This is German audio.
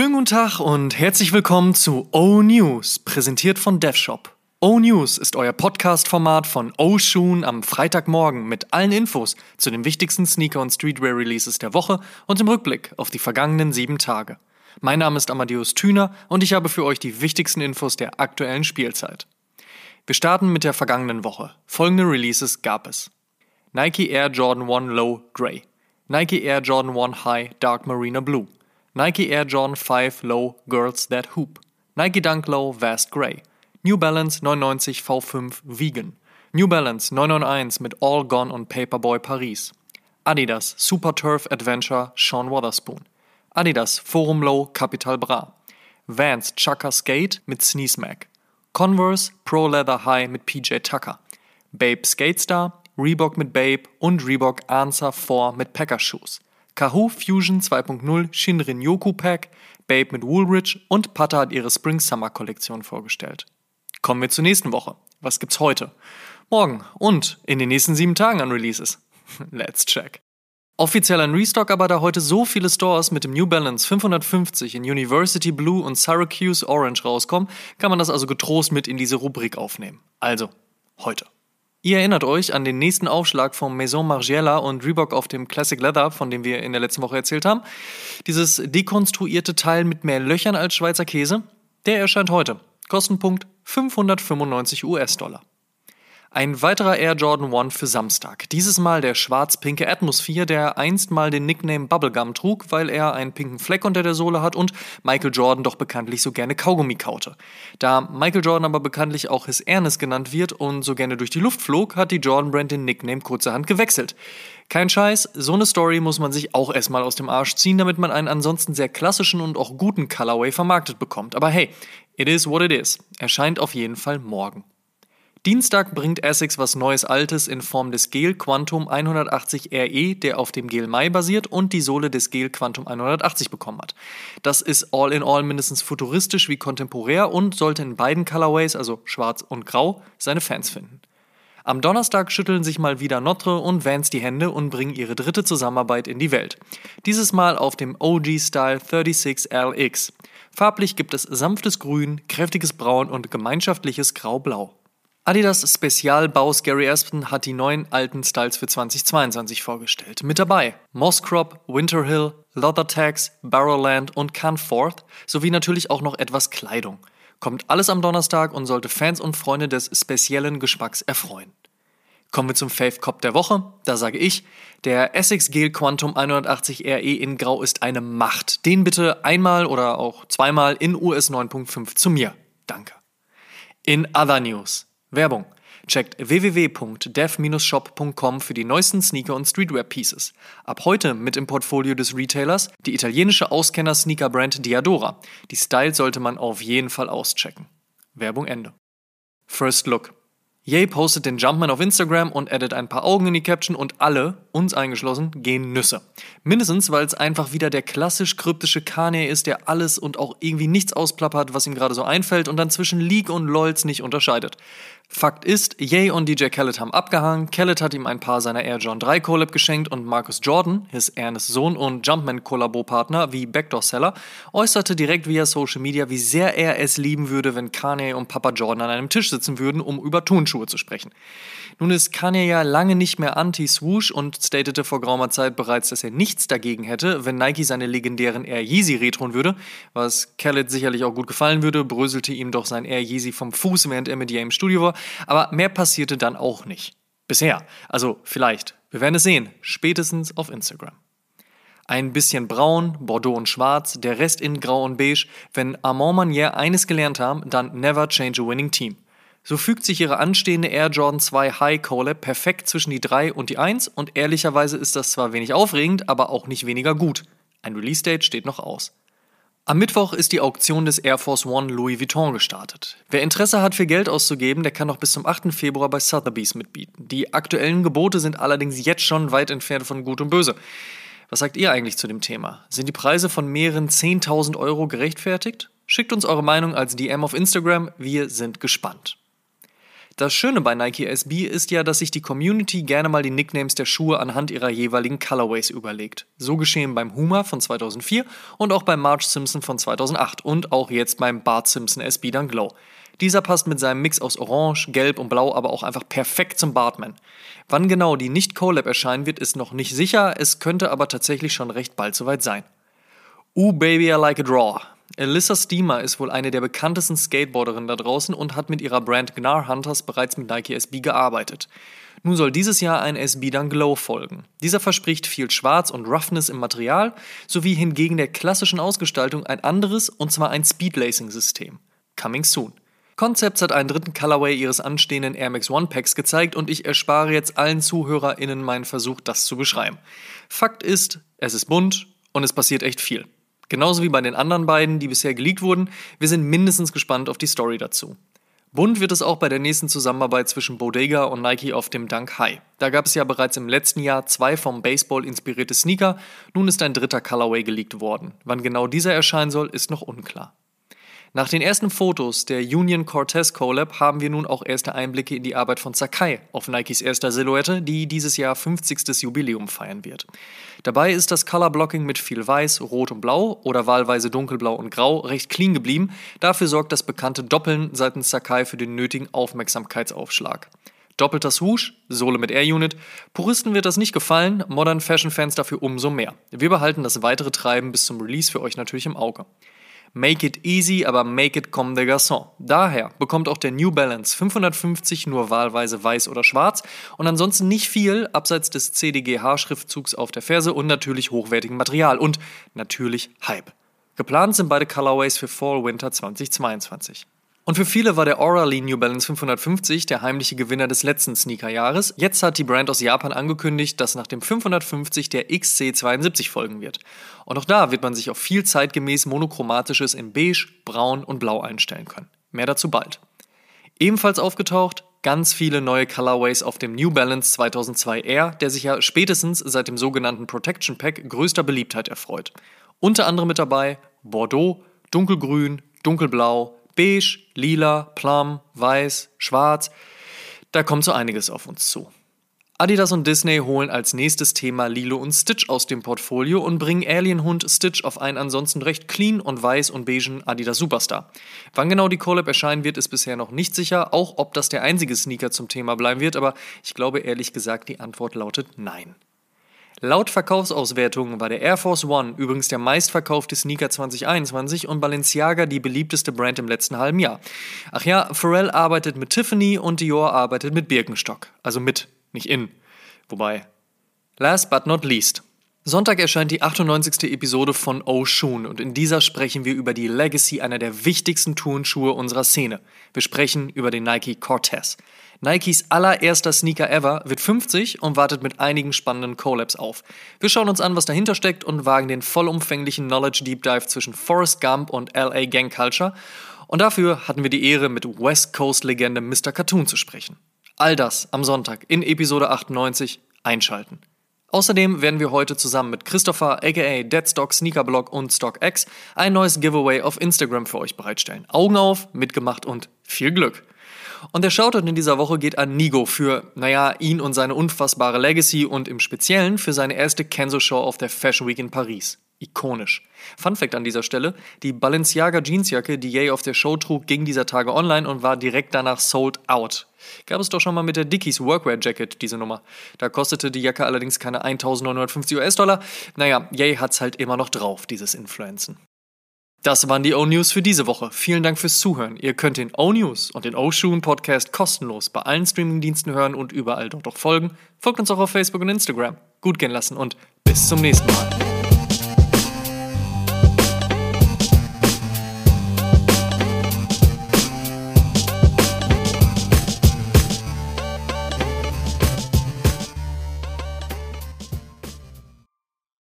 Schönen guten Tag und herzlich willkommen zu O News, präsentiert von DevShop. O News ist euer Podcast-Format von O Shoon am Freitagmorgen mit allen Infos zu den wichtigsten Sneaker- und Streetwear-Releases der Woche und im Rückblick auf die vergangenen sieben Tage. Mein Name ist Amadeus Thüner und ich habe für euch die wichtigsten Infos der aktuellen Spielzeit. Wir starten mit der vergangenen Woche. Folgende Releases gab es. Nike Air Jordan 1 Low Grey, Nike Air Jordan 1 High Dark Marina Blue, Nike Air Jordan 5 Low Girls That Hoop, Nike Dunk Low Vast Grey, New Balance 99 V5 Vegan, New Balance 991 mit All Gone und Paperboy Paris, Adidas Super Turf Adventure Sean Wotherspoon, Adidas Forum Low Capital Bra, Vans Chaka Skate mit Sneeze Mac, Converse Pro Leather High mit PJ Tucker, Babe Skate Star, Reebok mit Babe und Reebok Answer 4 mit Packer Shoes. Kahoo Fusion 2.0 Shinrin Yoku Pack, Babe mit Woolrich und Pata hat ihre Spring-Summer-Kollektion vorgestellt. Kommen wir zur nächsten Woche. Was gibt's heute? Morgen und in den nächsten sieben Tagen an Releases. Let's check. Offiziell ein Restock, aber da heute so viele Stores mit dem New Balance 550 in University Blue und Syracuse Orange rauskommen, kann man das also getrost mit in diese Rubrik aufnehmen. Also, heute. Ihr erinnert euch an den nächsten Aufschlag von Maison Margiela und Reebok auf dem Classic Leather, von dem wir in der letzten Woche erzählt haben. Dieses dekonstruierte Teil mit mehr Löchern als Schweizer Käse, der erscheint heute. Kostenpunkt 595 US-Dollar. Ein weiterer Air Jordan 1 für Samstag. Dieses Mal der schwarz-pinke Atmosphere, der einst mal den Nickname Bubblegum trug, weil er einen pinken Fleck unter der Sohle hat und Michael Jordan doch bekanntlich so gerne Kaugummi kaute. Da Michael Jordan aber bekanntlich auch His Ernest genannt wird und so gerne durch die Luft flog, hat die Jordan Brand den Nickname kurzerhand gewechselt. Kein Scheiß, so eine Story muss man sich auch erstmal aus dem Arsch ziehen, damit man einen ansonsten sehr klassischen und auch guten Colorway vermarktet bekommt. Aber hey, it is what it is. Erscheint auf jeden Fall morgen. Dienstag bringt Essex was Neues Altes in Form des Gel Quantum 180 RE, der auf dem Gel Mai basiert und die Sohle des Gel Quantum 180 bekommen hat. Das ist all in all mindestens futuristisch wie kontemporär und sollte in beiden Colorways, also schwarz und grau, seine Fans finden. Am Donnerstag schütteln sich mal wieder Notre und Vans die Hände und bringen ihre dritte Zusammenarbeit in die Welt. Dieses Mal auf dem OG Style 36LX. Farblich gibt es sanftes Grün, kräftiges Braun und gemeinschaftliches Grau-Blau. Adidas Spezialbaus Gary Aspen hat die neuen alten Styles für 2022 vorgestellt. Mit dabei Mosscrop, Winterhill, Leathertags, Barrowland und Canforth sowie natürlich auch noch etwas Kleidung. Kommt alles am Donnerstag und sollte Fans und Freunde des speziellen Geschmacks erfreuen. Kommen wir zum Fave Cop der Woche. Da sage ich, der Essex Gel Quantum 180 RE in Grau ist eine Macht. Den bitte einmal oder auch zweimal in US 9.5 zu mir. Danke. In Other News. Werbung. Checkt www.dev-shop.com für die neuesten Sneaker- und Streetwear-Pieces. Ab heute mit im Portfolio des Retailers die italienische Auskenner-Sneaker-Brand Diadora. Die Style sollte man auf jeden Fall auschecken. Werbung Ende. First Look. Ye postet den Jumpman auf Instagram und addet ein paar Augen in die Caption und alle, uns eingeschlossen, gehen Nüsse. Mindestens, weil es einfach wieder der klassisch kryptische Kanye ist, der alles und auch irgendwie nichts ausplappert, was ihm gerade so einfällt und dann zwischen League und LOLs nicht unterscheidet. Fakt ist, Ye und DJ Khaled haben abgehangen, Khaled hat ihm ein paar seiner Air John 3 Collab geschenkt und Marcus Jordan, his Ernest Sohn und Jumpman-Kollabo-Partner wie Backdoor Seller, äußerte direkt via Social Media, wie sehr er es lieben würde, wenn Kanye und Papa Jordan an einem Tisch sitzen würden, um über Turnschuhe zu sprechen. Nun ist Kanye ja lange nicht mehr anti-Swoosh und statete vor geraumer Zeit bereits, dass er nichts dagegen hätte, wenn Nike seine legendären Air Yeezy retron würde, was Khaled sicherlich auch gut gefallen würde, bröselte ihm doch sein Air Yeezy vom Fuß, während er mit ihr im Studio war, aber mehr passierte dann auch nicht. Bisher. Also vielleicht. Wir werden es sehen. Spätestens auf Instagram. Ein bisschen braun, Bordeaux und schwarz, der Rest in grau und beige. Wenn Armand Manier eines gelernt haben, dann never change a winning team. So fügt sich ihre anstehende Air Jordan 2 High Collab perfekt zwischen die 3 und die 1 und ehrlicherweise ist das zwar wenig aufregend, aber auch nicht weniger gut. Ein Release-Date steht noch aus. Am Mittwoch ist die Auktion des Air Force One Louis Vuitton gestartet. Wer Interesse hat, viel Geld auszugeben, der kann noch bis zum 8. Februar bei Sotheby's mitbieten. Die aktuellen Gebote sind allerdings jetzt schon weit entfernt von Gut und Böse. Was sagt ihr eigentlich zu dem Thema? Sind die Preise von mehreren 10.000 Euro gerechtfertigt? Schickt uns eure Meinung als DM auf Instagram, wir sind gespannt. Das Schöne bei Nike SB ist ja, dass sich die Community gerne mal die Nicknames der Schuhe anhand ihrer jeweiligen Colorways überlegt. So geschehen beim Huma von 2004 und auch beim March Simpson von 2008 und auch jetzt beim Bart Simpson SB Dunk Glow. Dieser passt mit seinem Mix aus Orange, Gelb und Blau aber auch einfach perfekt zum Bartman. Wann genau die Nicht-Collab erscheinen wird, ist noch nicht sicher, es könnte aber tatsächlich schon recht bald soweit sein. Ooh Baby I Like It Raw. Alyssa Steamer ist wohl eine der bekanntesten Skateboarderinnen da draußen und hat mit ihrer Brand Gnar Hunters bereits mit Nike SB gearbeitet. Nun soll dieses Jahr ein SB dann Glow folgen. Dieser verspricht viel Schwarz und Roughness im Material, sowie hingegen der klassischen Ausgestaltung ein anderes, und zwar ein Speedlacing-System. Coming soon. Concepts hat einen dritten Colorway ihres anstehenden Air Max One Packs gezeigt und ich erspare jetzt allen ZuhörerInnen meinen Versuch, das zu beschreiben. Fakt ist, es ist bunt und es passiert echt viel. Genauso wie bei den anderen beiden, die bisher geleakt wurden, wir sind mindestens gespannt auf die Story dazu. Bunt wird es auch bei der nächsten Zusammenarbeit zwischen Bodega und Nike auf dem Dunk High. Da gab es ja bereits im letzten Jahr zwei vom Baseball inspirierte Sneaker, nun ist ein dritter Colorway geleakt worden. Wann genau dieser erscheinen soll, ist noch unklar. Nach den ersten Fotos der Union Cortez Collab haben wir nun auch erste Einblicke in die Arbeit von Sakai auf Nikes erster Silhouette, die dieses Jahr 50. Jubiläum feiern wird. Dabei ist das Color Blocking mit viel Weiß, Rot und Blau oder wahlweise Dunkelblau und Grau recht clean geblieben. Dafür sorgt das bekannte Doppeln seitens Sakai für den nötigen Aufmerksamkeitsaufschlag. Doppelter Swoosh, Sohle mit Air Unit. Puristen wird das nicht gefallen, Modern Fashion Fans dafür umso mehr. Wir behalten das weitere Treiben bis zum Release für euch natürlich im Auge. Make it easy, aber make it comme des garçons. Daher bekommt auch der New Balance 550 nur wahlweise weiß oder schwarz und ansonsten nicht viel abseits des CDGH-Schriftzugs auf der Ferse und natürlich hochwertigem Material und natürlich Hype. Geplant sind beide Colorways für Fall Winter 2022. Und für viele war der Orally New Balance 550 der heimliche Gewinner des letzten Sneakerjahres. Jetzt hat die Brand aus Japan angekündigt, dass nach dem 550 der XC72 folgen wird. Und auch da wird man sich auf viel zeitgemäß monochromatisches in beige, braun und blau einstellen können. Mehr dazu bald. Ebenfalls aufgetaucht ganz viele neue Colorways auf dem New Balance 2002 Air, der sich ja spätestens seit dem sogenannten Protection Pack größter Beliebtheit erfreut. Unter anderem mit dabei Bordeaux, Dunkelgrün, Dunkelblau, beige, lila, plum, weiß, schwarz. Da kommt so einiges auf uns zu. Adidas und Disney holen als nächstes Thema Lilo und Stitch aus dem Portfolio und bringen Alienhund Stitch auf einen ansonsten recht clean und weiß und beigen Adidas Superstar. Wann genau die Collab erscheinen wird, ist bisher noch nicht sicher, auch ob das der einzige Sneaker zum Thema bleiben wird, aber ich glaube ehrlich gesagt, die Antwort lautet nein. Laut Verkaufsauswertungen war der Air Force One übrigens der meistverkaufte Sneaker 2021 und Balenciaga die beliebteste Brand im letzten halben Jahr. Ach ja, Pharrell arbeitet mit Tiffany und Dior arbeitet mit Birkenstock. Also mit, nicht in. Wobei. Last but not least. Sonntag erscheint die 98. Episode von Oshun und in dieser sprechen wir über die Legacy einer der wichtigsten Turnschuhe unserer Szene. Wir sprechen über den Nike Cortez. Nikes allererster Sneaker ever wird 50 und wartet mit einigen spannenden Collabs auf. Wir schauen uns an, was dahinter steckt und wagen den vollumfänglichen Knowledge Deep Dive zwischen Forrest Gump und LA Gang Culture. Und dafür hatten wir die Ehre, mit West Coast Legende Mr. Cartoon zu sprechen. All das am Sonntag in Episode 98 einschalten. Außerdem werden wir heute zusammen mit Christopher aka Deadstock Sneakerblog und StockX ein neues Giveaway auf Instagram für euch bereitstellen. Augen auf, mitgemacht und viel Glück! Und der Shoutout in dieser Woche geht an Nigo für, naja, ihn und seine unfassbare Legacy und im Speziellen für seine erste Kenzo-Show auf der Fashion Week in Paris. Ikonisch. Fun Fact an dieser Stelle: Die Balenciaga Jeansjacke, die Ye auf der Show trug, ging dieser Tage online und war direkt danach sold out. Gab es doch schon mal mit der Dickies Workwear Jacket diese Nummer. Da kostete die Jacke allerdings keine 1950 US-Dollar. Naja, Ye hat's halt immer noch drauf, dieses Influenzen. Das waren die O-News für diese Woche. Vielen Dank fürs Zuhören. Ihr könnt den O-News und den O-Shoon Podcast kostenlos bei allen Streamingdiensten hören und überall dort auch folgen. Folgt uns auch auf Facebook und Instagram. Gut gehen lassen und bis zum nächsten Mal.